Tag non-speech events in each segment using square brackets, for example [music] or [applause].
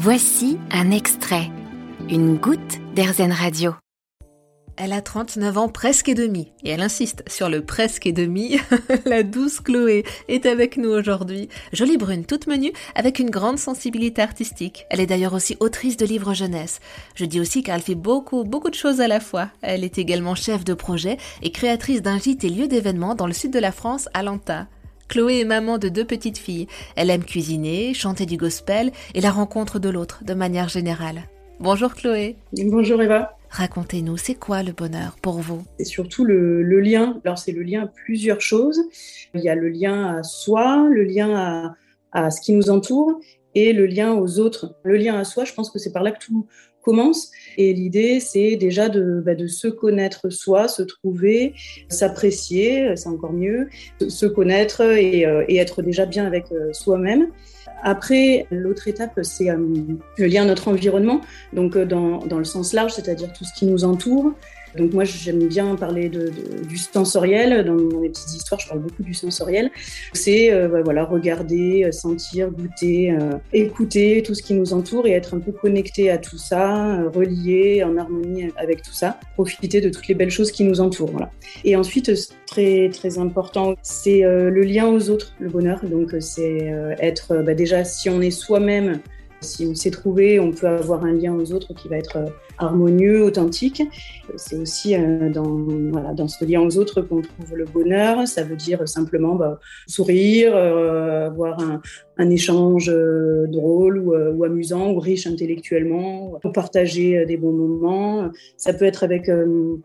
Voici un extrait, une goutte d'Airzen Radio. Elle a 39 ans presque et demi, et elle insiste sur le presque et demi. [laughs] la douce Chloé est avec nous aujourd'hui. Jolie brune, toute menue, avec une grande sensibilité artistique. Elle est d'ailleurs aussi autrice de livres jeunesse. Je dis aussi qu'elle fait beaucoup, beaucoup de choses à la fois. Elle est également chef de projet et créatrice d'un gîte et lieu d'événements dans le sud de la France, à. Chloé est maman de deux petites filles. Elle aime cuisiner, chanter du gospel et la rencontre de l'autre de manière générale. Bonjour Chloé. Bonjour Eva. Racontez-nous, c'est quoi le bonheur pour vous? C'est surtout le, lien. Alors c'est le lien à plusieurs choses. Il y a le lien à soi, le lien à, à ce qui nous entoure et le lien aux autres. Le lien à soi, je pense que c'est par là que tout Et l'idée, c'est déjà de, bah, de, se connaître soi, se trouver, s'apprécier, c'est encore mieux, se connaître et, euh, et, être déjà bien avec euh, soi-même. Après, l'autre étape, c'est euh, le lien à notre environnement, donc dans, dans le sens large, c'est-à-dire tout ce qui nous entoure, donc moi, j'aime bien parler de, du sensoriel. Dans, mes petites histoires, je parle beaucoup du sensoriel. C'est euh, bah, voilà, regarder, euh, sentir, goûter, euh, écouter tout ce qui nous entoure et être un peu connecté à tout ça, relié, en harmonie avec tout ça, profiter de toutes les belles choses qui nous entourent. Et ensuite, très très important, c'est le lien aux autres, le bonheur. Donc c'est être bah, déjà si on est soi-même si on s'est trouvé, on peut avoir un lien aux autres qui va être euh, harmonieux, authentique. C'est aussi euh, dans, voilà, dans ce lien aux autres qu'on trouve le bonheur. Ça veut dire simplement bah, sourire, euh, avoir un, un échange drôle ou, ou, amusant ou riche intellectuellement, pour partager des bons moments. Ça peut être avec,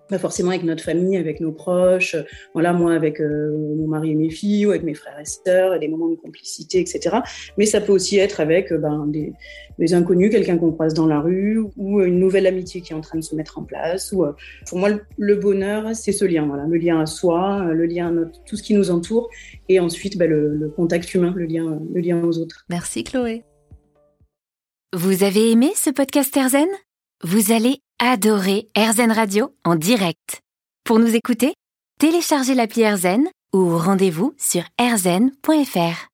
pas forcément avec notre famille, avec nos proches. Voilà, moi avec mon mari et mes filles ou avec mes frères et sœurs, des moments de complicité, etc. Mais ça peut aussi être avec ben, des, inconnus, quelqu'un qu'on croise dans la rue ou une nouvelle amitié qui est en train de se mettre en place. Ou, euh, pour moi, le bonheur, c'est ce lien, voilà, le lien à soi, le lien à tout ce qui nous entoure, et ensuite bah, le, contact humain, le lien Merci Chloé. Vous avez aimé ce podcast Erzen Vous allez adorer Erzen Radio en direct. Pour nous écouter, téléchargez l'appli Erzen ou rendez-vous sur erzen.fr.